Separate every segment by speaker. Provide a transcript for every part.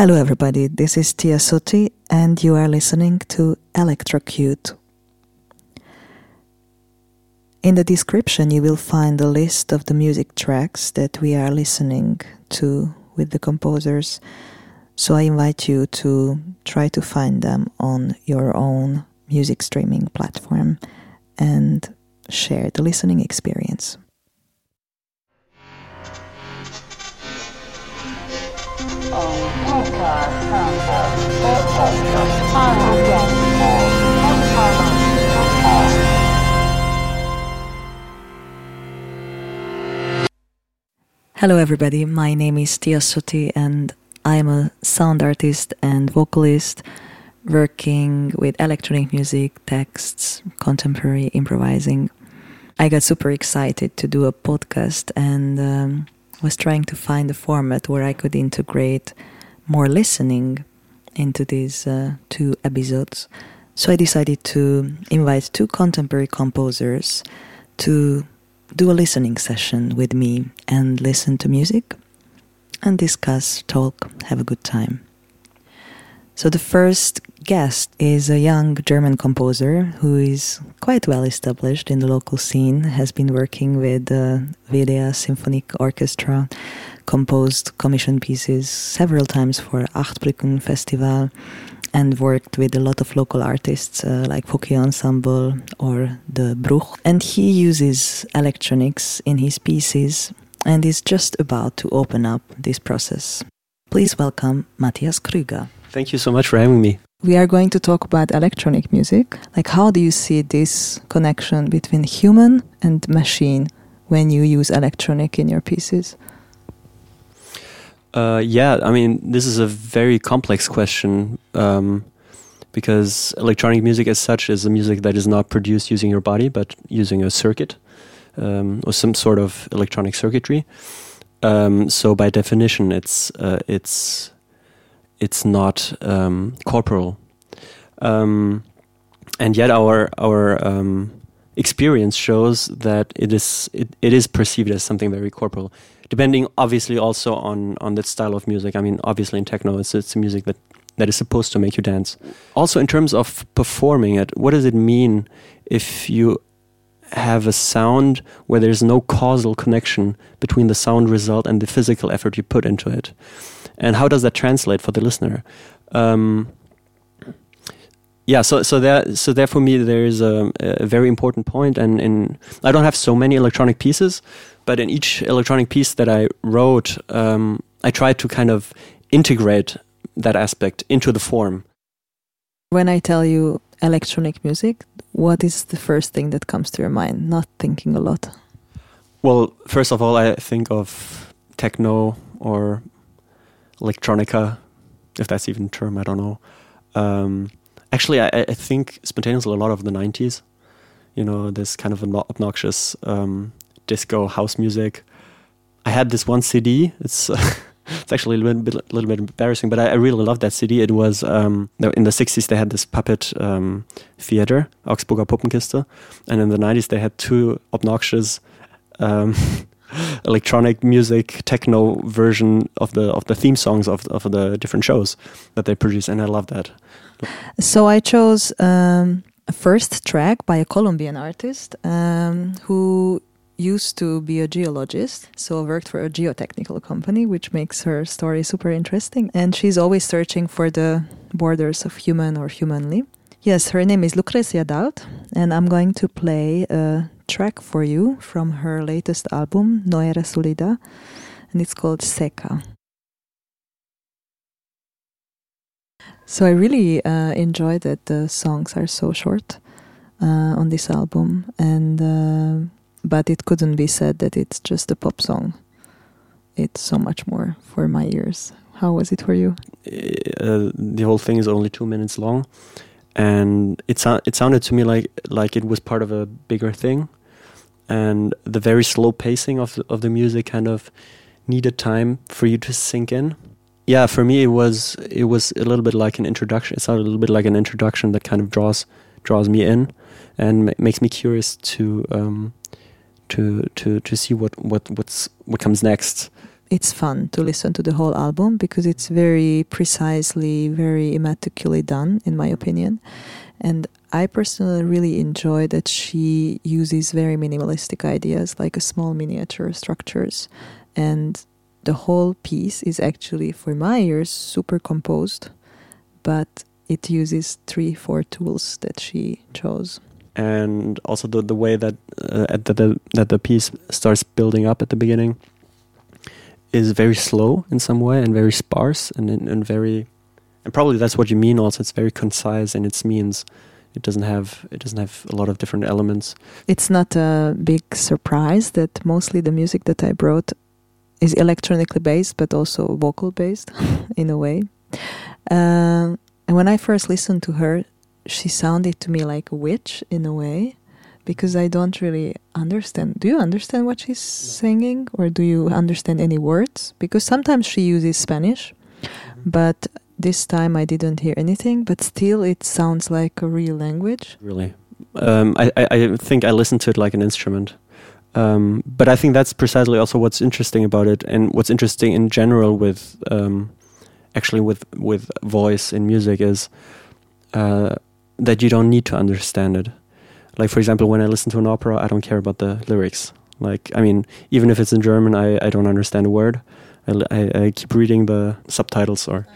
Speaker 1: Hello, everybody. This is Tia Soti, and you are listening to Electrocute. In the description, you will find a list of the music tracks that we are listening to with the composers. So I invite you to try to find them on your own music streaming platform and share the listening experience. Hello, everybody. My name is Tia Soti, and I'm a sound artist and vocalist working with electronic music, texts, contemporary improvising. I got super excited to do a podcast and um, was trying to find a format where I could integrate more listening into these uh, two episodes. So I decided to invite two contemporary composers to do a listening session with me and listen to music and discuss, talk, have a good time. So the first guest is a young German composer who is quite well established in the local scene, has been working with the WDR Symphonic Orchestra, composed commission pieces several times for Achtbrücken Festival, and worked with a lot of local artists uh, like Foki Ensemble or the Bruch. And he uses electronics in his pieces and is just about to open up this process. Please welcome Matthias Krüger.
Speaker 2: Thank you so much for having me.
Speaker 1: We are going to talk about electronic music. Like, how do you see this connection between human and machine when you use electronic in your pieces?
Speaker 2: Uh, yeah, I mean, this is a very complex question um, because electronic music, as such, is a music that is not produced using your body but using a circuit um, or some sort of electronic circuitry. Um, so, by definition, it's uh, it's it's not um, corporal. Um, and yet our our um, experience shows that it is it, it is perceived as something very corporal depending obviously also on on the style of music. I mean obviously in techno it's it's music that that is supposed to make you dance. Also in terms of performing it what does it mean if you have a sound where there's no causal connection between the sound result and the physical effort you put into it and how does that translate for the listener? Um, yeah, so so there so there for me there is a, a very important point, and in I don't have so many electronic pieces, but in each electronic piece that I wrote, um, I tried to kind of integrate that aspect into the form.
Speaker 1: When I tell you electronic music, what is the first thing that comes to your mind? Not thinking a lot.
Speaker 2: Well, first of all, I think of techno or electronica, if that's even a term, I don't know. Um, actually, I, I, think spontaneously a lot of the 90s, you know, this kind of obnoxious um, disco house music. I had this one CD. It's it's actually a little bit, a little bit embarrassing, but I, I really loved that CD. It was um, in the 60s they had this puppet um, theater, Augsburger Puppenkiste, and in the 90s they had two obnoxious um, electronic music techno version of the of the theme songs of of the different shows that they produce, and I love that.
Speaker 1: So I chose um, a first track by a Colombian artist um, who used to be a geologist, so worked for a geotechnical company, which makes her story super interesting. And she's always searching for the borders of human or humanly. Yes, her name is Lucrecia Dalt, and I'm going to play a track for you from her latest album, No Era Sólida, and it's called Seca. So I really uh, enjoy that the songs are so short uh, on this album, and uh, but it couldn't be said that it's just a pop song. It's so much more for my ears. How was it for you?
Speaker 2: Uh, the whole thing is only two minutes long, and it so- it sounded to me like like it was part of a bigger thing, and the very slow pacing of the, of the music kind of needed time for you to sink in. Yeah, for me it was it was a little bit like an introduction. It sounded a little bit like an introduction that kind of draws draws me in and ma- makes me curious to um, to to to see what what what's what comes next.
Speaker 1: it's fun to listen to the whole album because it's very precisely, very immaculately done, in my opinion. And I personally really enjoy that she uses very minimalistic ideas like a small miniature structures. And the whole piece is actually, for my ears, super composed, but it uses three, four tools that she chose.
Speaker 2: And also the, the way that, uh, that, the, that the piece starts building up at the beginning is very slow in some way and very sparse and, and very and probably that's what you mean also it's very concise in its means it doesn't have it doesn't have a lot of different elements
Speaker 1: it's not a big surprise that mostly the music that i brought is electronically based but also vocal based in a way uh, and when i first listened to her she sounded to me like a witch in a way because I don't really understand. Do you understand what she's singing, or do you understand any words? Because sometimes she uses Spanish, mm-hmm. but this time I didn't hear anything. But still, it sounds like a real language.
Speaker 2: Really, um, I, I think I listened to it like an instrument. Um, but I think that's precisely also what's interesting about it, and what's interesting in general with um, actually with with voice in music is uh, that you don't need to understand it like for example when i listen to an opera i don't care about the lyrics like i mean even if it's in german i, I don't understand a word I, I, I keep reading the subtitles or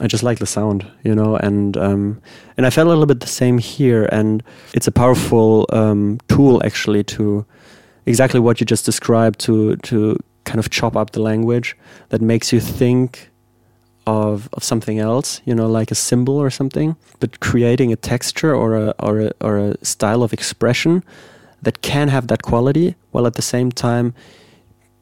Speaker 2: i just like the sound you know and um, and i felt a little bit the same here and it's a powerful um, tool actually to exactly what you just described to to kind of chop up the language that makes you think of of something else, you know, like a symbol or something, but creating a texture or a or a or a style of expression that can have that quality while at the same time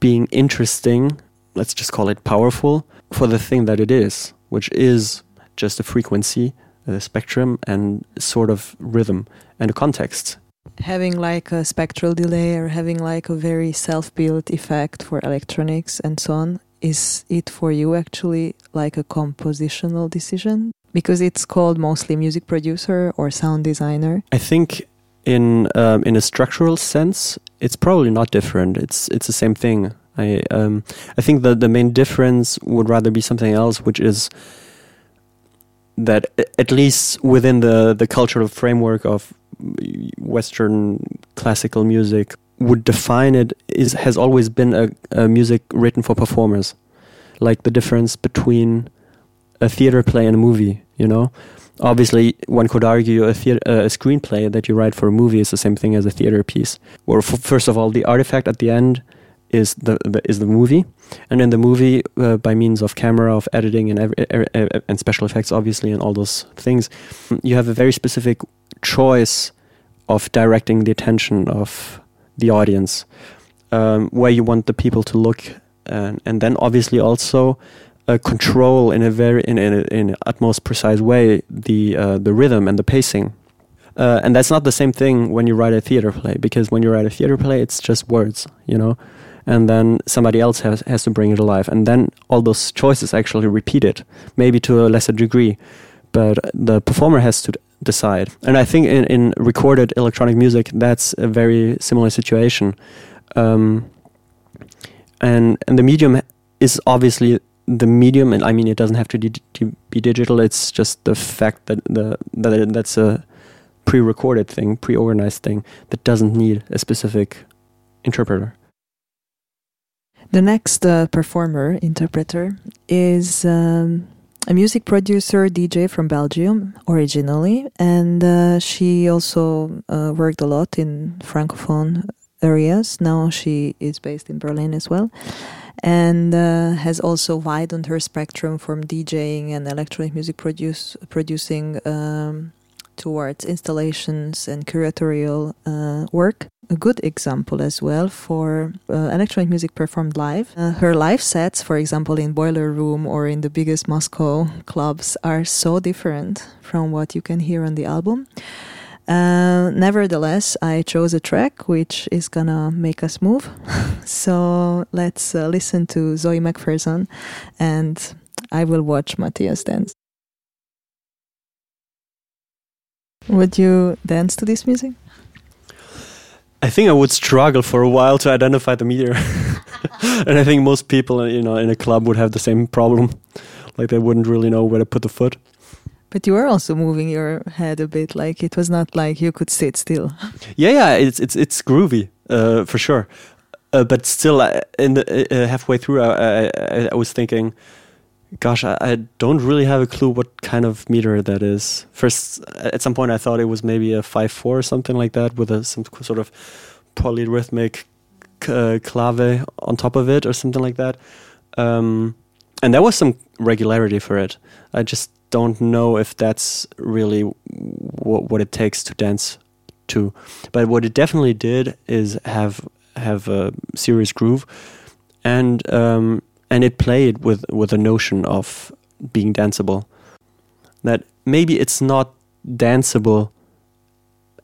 Speaker 2: being interesting, let's just call it powerful for the thing that it is, which is just a frequency, a spectrum and sort of rhythm and a context.
Speaker 1: Having like a spectral delay or having like a very self-built effect for electronics and so on is it for you actually like a compositional decision? Because it's called mostly music producer or sound designer.
Speaker 2: I think in um, in a structural sense, it's probably not different. It's it's the same thing. I um, I think that the main difference would rather be something else, which is that at least within the the cultural framework of Western classical music, would define it is has always been a, a music written for performers, like the difference between a theater play and a movie. You know, obviously one could argue a, theater, a screenplay that you write for a movie is the same thing as a theater piece. Where first of all, the artifact at the end is the, the is the movie, and in the movie, uh, by means of camera, of editing, and every, and special effects, obviously, and all those things, you have a very specific choice of directing the attention of the audience, um, where you want the people to look, and, and then obviously also uh, control in a very in in, in utmost precise way the uh, the rhythm and the pacing. Uh, and that's not the same thing when you write a theater play because when you write a theater play, it's just words, you know, and then somebody else has has to bring it alive, and then all those choices actually repeat it, maybe to a lesser degree, but the performer has to decide. And I think in, in recorded electronic music, that's a very similar situation. Um, and and the medium is obviously the medium, and I mean it doesn't have to, to be digital. It's just the fact that the that that's a pre-recorded thing, pre-organized thing that doesn't need a specific interpreter.
Speaker 1: The next uh, performer interpreter is. Um a music producer, DJ from Belgium originally, and uh, she also uh, worked a lot in francophone areas. Now she is based in Berlin as well, and uh, has also widened her spectrum from DJing and electronic music produce producing. Um, towards installations and curatorial uh, work. A good example as well for uh, electronic music performed live. Uh, her live sets, for example, in Boiler Room or in the biggest Moscow clubs, are so different from what you can hear on the album. Uh, nevertheless, I chose a track which is gonna make us move. so let's uh, listen to Zoe McPherson and I will watch Matthias dance. Would you dance to this music?
Speaker 2: I think I would struggle for a while to identify the meter. and I think most people, you know, in a club would have the same problem. Like they wouldn't really know where to put the foot.
Speaker 1: But you were also moving your head a bit. Like it was not like you could sit still.
Speaker 2: Yeah, yeah, it's it's it's groovy uh, for sure. Uh, but still, uh, in the uh, halfway through, I, I, I was thinking, gosh, I, I, don't really have a clue what kind of meter that is. First, at some point, I thought it was maybe a five four or something like that with a, some sort of polyrhythmic uh, clave on top of it or something like that. Um, and there was some regularity for it. I just don't know if that's really what, what it takes to dance to. But what it definitely did is have have a serious groove, and um, and it played with with a notion of being danceable. That maybe it's not danceable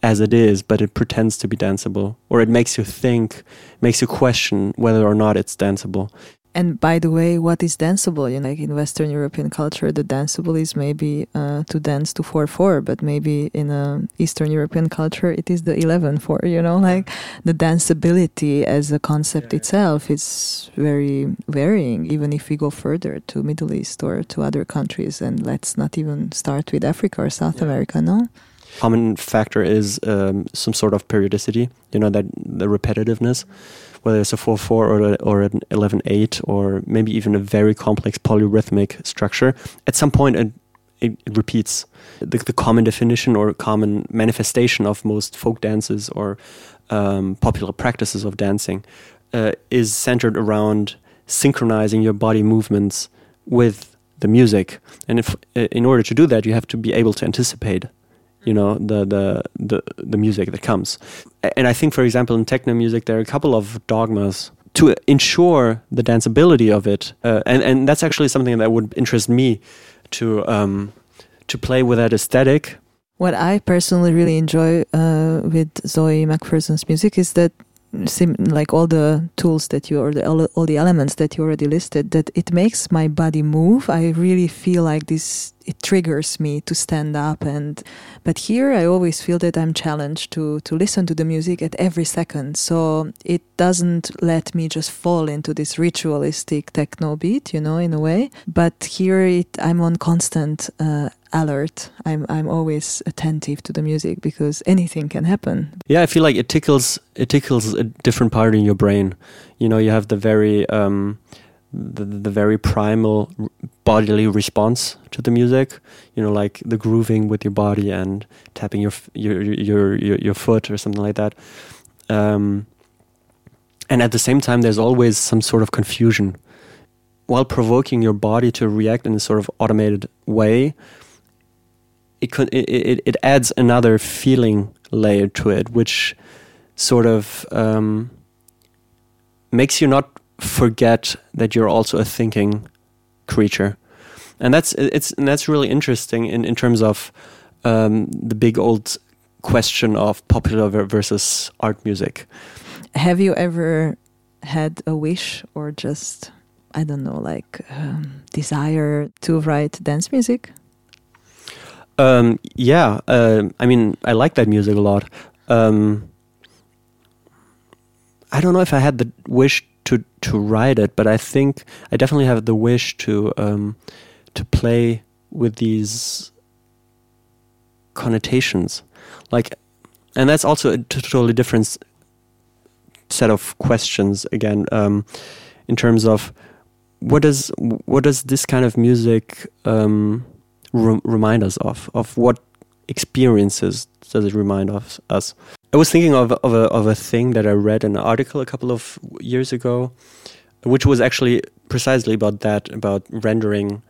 Speaker 2: as it is, but it pretends to be danceable, or it makes you think, makes you question whether or not it's danceable.
Speaker 1: And by the way, what is danceable? You know, like in Western European culture, the danceable is maybe uh, to dance to four four, but maybe in a Eastern European culture, it is the eleven four. You know, like the danceability as a concept yeah. itself is very varying. Even if we go further to Middle East or to other countries, and let's not even start with Africa or South yeah. America. No
Speaker 2: common factor is um, some sort of periodicity. You know that the repetitiveness whether it's a 4-4 or, a, or an 11-8 or maybe even a very complex polyrhythmic structure, at some point it, it, it repeats. The, the, common definition or common manifestation of most folk dances or um, popular practices of dancing uh, is centered around synchronizing your body movements with the music. And if in order to do that, you have to be able to anticipate you know the the the, the music that comes. And i think for example in techno music there are a couple of dogmas to ensure the danceability of it. Uh, and and that's actually something that would interest me to um, to play with that aesthetic.
Speaker 1: What I personally really enjoy uh, with Zoe McPherson's music is that sim- like all the tools that you or the, all, the elements that you already listed that it makes my body move. I really feel like this it triggers me to stand up and but here i always feel that i'm challenged to to listen to the music at every second. So it doesn't let me just fall into this ritualistic techno beat you know in a way. But here it i'm on constant uh, alert. I'm I'm always attentive to the music because anything can happen.
Speaker 2: Yeah, I feel like it tickles it tickles a different part in your brain. You know, you have the very um, the, the very primal bodily response to the music. You know, like the grooving with your body and tapping your your your your, your foot or something like that. Um, and at the same time, there's always some sort of confusion while provoking your body to react in a sort of automated way it, could, it, it adds another feeling layer to it, which sort of um, makes you not forget that you're also a thinking creature, and that's it's and that's really interesting in in terms of um, the big old question of popular versus art music.
Speaker 1: Have you ever had a wish or just I don't know, like um, desire to write dance music?
Speaker 2: Um, yeah, uh, I mean, I like that music a lot. Um, I don't know if I had the wish to to write it, but I think I definitely have the wish to um, to play with these connotations, like, and that's also a totally different set of questions again um, in terms of what does what does this kind of music um, re remind us of? Of what experiences does it remind of us? I was thinking of, of, a, of a thing that I read in an article a couple of years ago, which was actually precisely about that, about rendering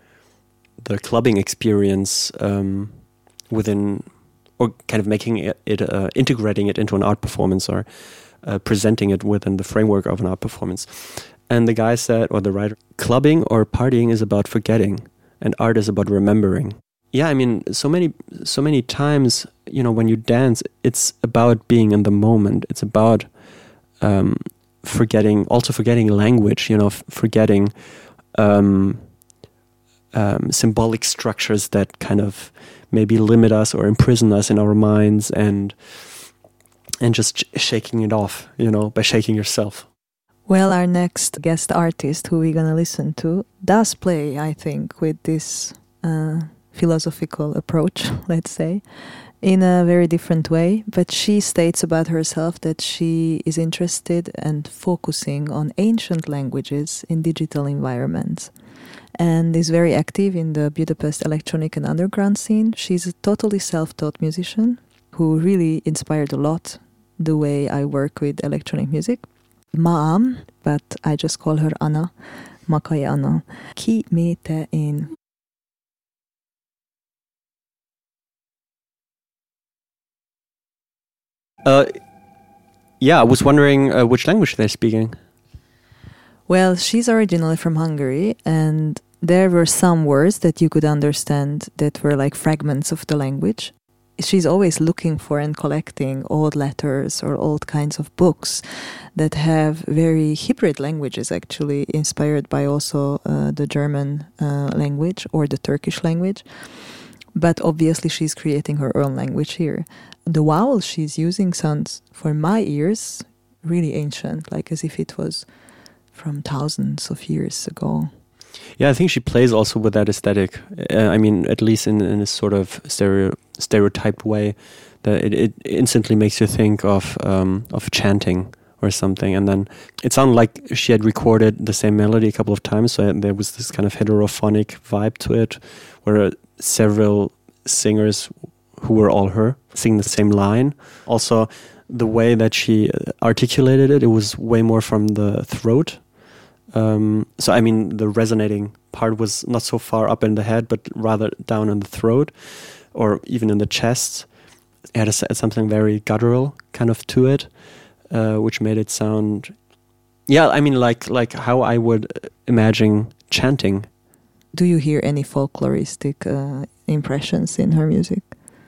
Speaker 2: the clubbing experience um, within, or kind of making it, it uh, integrating it into an art performance or uh, presenting it within the framework of an art performance. And the guy said, or the writer, clubbing or partying is about forgetting and art is about remembering. Yeah, I mean, so many, so many times, you know, when you dance, it's about being in the moment. It's about um, forgetting, also forgetting language. You know, forgetting um, um, symbolic structures that kind of maybe limit us or imprison us in our minds, and and just shaking it off. You know, by shaking yourself.
Speaker 1: Well, our next guest artist, who we're gonna listen to, does play, I think, with this uh, philosophical approach, let's say, in a very different way. But she states about herself that she is interested and focusing on ancient languages in digital environments and is very active in the Budapest electronic and underground scene. She's a totally self taught musician who really inspired a lot the way I work with electronic music. Ma'am, but I just call her Anna, Makai Anna. Ki me te én.
Speaker 2: Uh, yeah, I was wondering uh, which language they're speaking.
Speaker 1: Well, she's originally from Hungary, and there were some words that you could understand that were like fragments of the language. She's always looking for and collecting old letters or old kinds of books that have very hybrid languages, actually, inspired by also uh, the German uh, language or the Turkish language. But obviously, she's creating her own language here. The vowel she's using sounds, for my ears, really ancient, like as if it was from thousands of years ago.
Speaker 2: Yeah, I think she plays also with that aesthetic. Uh, I mean, at least in, in a sort of stereo, stereotyped way, that it, it instantly makes you think of um, of chanting or something. And then it sounded like she had recorded the same melody a couple of times, so there was this kind of heterophonic vibe to it, where several singers who were all her sing the same line. Also, the way that she uh, articulated it, it was way more from the throat um, so I mean, the resonating part was not so far up in the head, but rather down in the throat, or even in the chest. It had a, something very guttural kind of to it, uh, which made it sound, yeah. I mean, like like how I would imagine chanting.
Speaker 1: Do you hear any folkloristic uh, impressions in her music?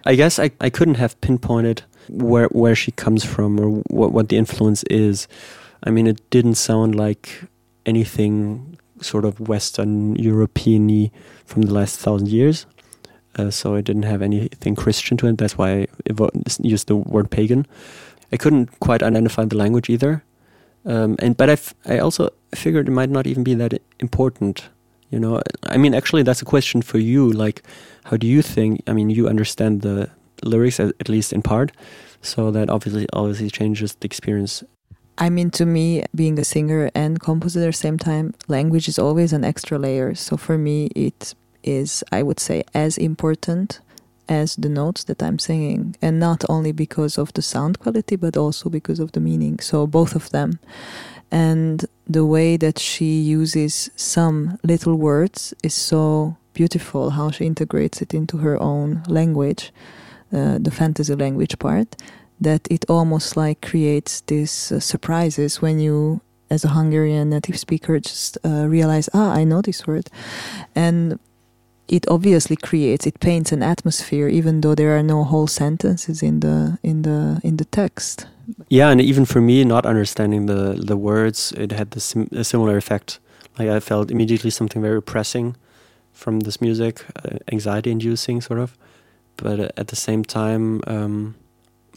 Speaker 2: I guess I, I couldn't have pinpointed where where she comes from or what what the influence is. I mean, it didn't sound like anything sort of Western European from the last thousand years. Uh, so it didn't have anything Christian to it. That's why I used the word pagan. I couldn't quite identify the language either. Um, and but I, I also figured it might not even be that important. You know, I mean, actually, that's a question for you. Like, how do you think? I mean, you understand the lyrics at, at least in part, so that obviously obviously changes the experience
Speaker 1: I mean, to me, being a singer and composer at the same time, language is always an extra layer. So for me, it is, I would say, as important as the notes that I'm singing. And not only because of the sound quality, but also because of the meaning. So both of them. And the way that she uses some little words is so beautiful, how she integrates it into her own language, uh, the fantasy language part that it almost like creates these uh, surprises when you as a Hungarian native speaker just uh, realize ah I know this word. And it obviously creates it paints an atmosphere even though there are no whole sentences in the in the in the text.
Speaker 2: Yeah and even for me not understanding the the words it had the sim a similar effect. Like I felt immediately something very pressing from this music uh, anxiety inducing sort of. But uh, at the same time um,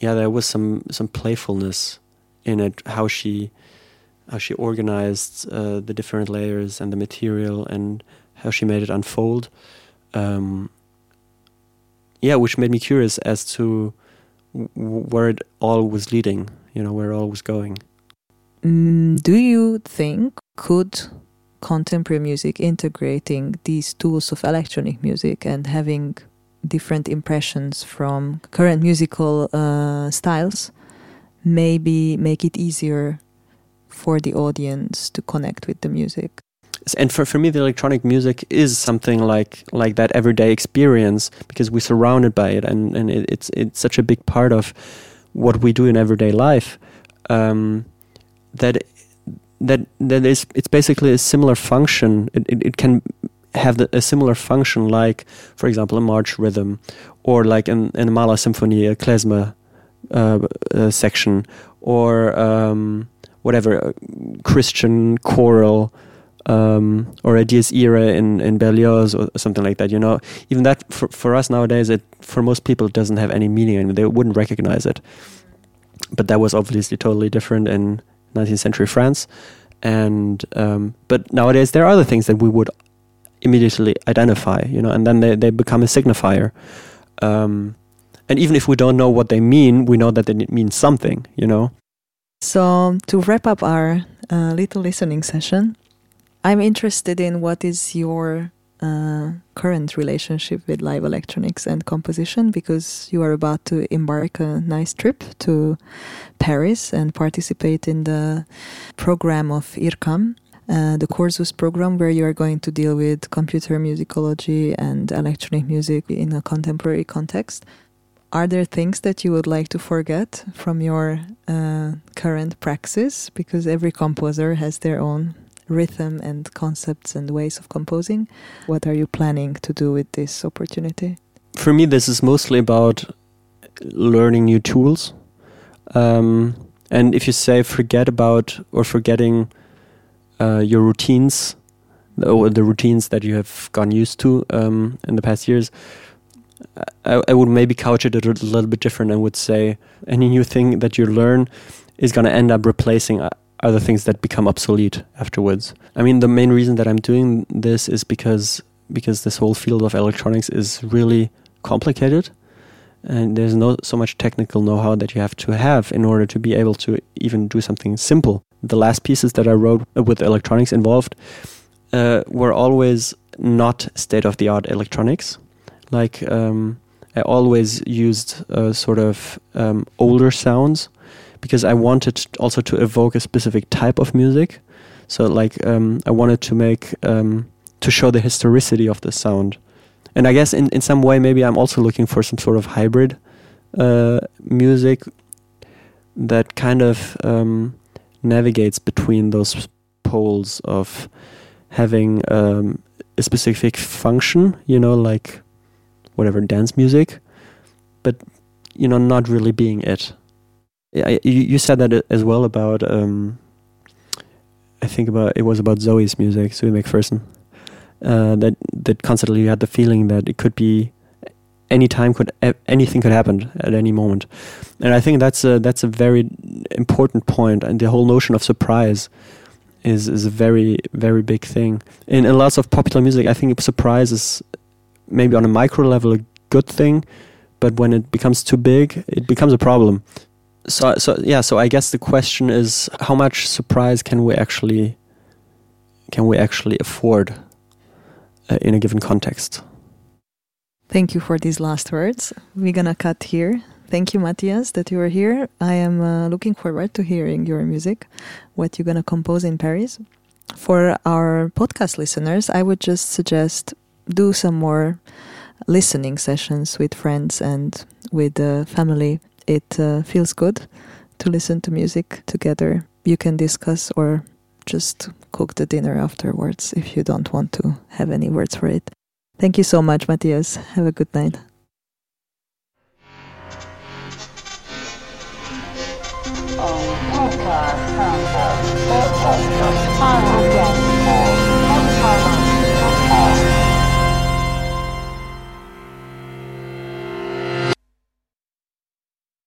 Speaker 2: yeah, there was some some playfulness in it. How she how she organized uh, the different layers and the material and how she made it unfold. Um, yeah, which made me curious as to where it all was leading. You know, where it all was going.
Speaker 1: Mm, do you think could contemporary music integrating these tools of electronic music and having different impressions from current musical uh, styles maybe make it easier for the audience to connect with the music.
Speaker 2: And for, for me the electronic music is something like like that everyday experience because we're surrounded by it and, and it, it's it's such a big part of what we do in everyday life um, that that that is it's basically a similar function. It, it, it can have the, a similar function, like, for example, a march rhythm, or like in, in a Mahler symphony, a klezmer uh, uh, section, or um, whatever, Christian choral, um, or a Dies Irae in, in Berlioz, or something like that. You know, even that for, for us nowadays, it for most people it doesn't have any meaning, and they wouldn't recognize it. But that was obviously totally different in 19th century France and um, but nowadays there are other things that we would immediately identify, you know, and then they, they become a signifier. Um, and even if we don't know what they mean, we know that they mean something, you know.
Speaker 1: So to wrap up our uh, little listening session, I'm interested in what is your uh, current relationship with live electronics and composition because you are about to embark a nice trip to Paris and participate in the program of IRCAM, uh, the Cursus program, where you are going to deal with computer musicology and electronic music in a contemporary context. Are there things that you would like to forget from your uh, current praxis? Because every composer has their own rhythm and concepts and ways of composing. What are you planning to do with this opportunity?
Speaker 2: For me, this is mostly about learning new tools. Um, and if you say forget about or forgetting uh, your routines, or the routines that you have gotten used to um, in the past years, I, I, would maybe couch it a little bit different and would say any new thing that you learn is going to end up replacing other things that become obsolete afterwards. I mean, the main reason that I'm doing this is because because this whole field of electronics is really complicated, and there's no so much technical know-how that you have to have in order to be able to even do something simple. The last pieces that I wrote with electronics involved uh, were always not state-of-the-art electronics. Like um, I always used uh, sort of um, older sounds because I wanted also to evoke a specific type of music. So like um, I wanted to make um, to show the historicity of the sound, and I guess in in some way maybe I'm also looking for some sort of hybrid uh, music that kind of um, navigates between those poles of having um, a specific function, you know, like whatever dance music, but you know, not really being it. I, you, said that as well about um, I think about it was about Zoe's music, Zoe McPherson. Uh, that that constantly you had the feeling that it could be any time could anything could happen at any moment, and I think that's a that's a very important point, and the whole notion of surprise is is a very very big thing. In, in lots of popular music. I think surprise is maybe on a micro level a good thing, but when it becomes too big, it becomes a problem. So so yeah so i guess the question is how much surprise can we actually can we actually afford uh, in a given context
Speaker 1: thank you for these last words. We're gonna cut here. Thank you matthias that you are here. I am uh, looking forward to hearing your music what you're gonna compose in paris. For our podcast listeners i would just suggest do some more listening sessions with friends and with the family. It uh, feels good to listen to music together. You can discuss or just cook the dinner afterwards if you don't want to have any words for it. Thank you so much, Matthias. Have a good night. Oh,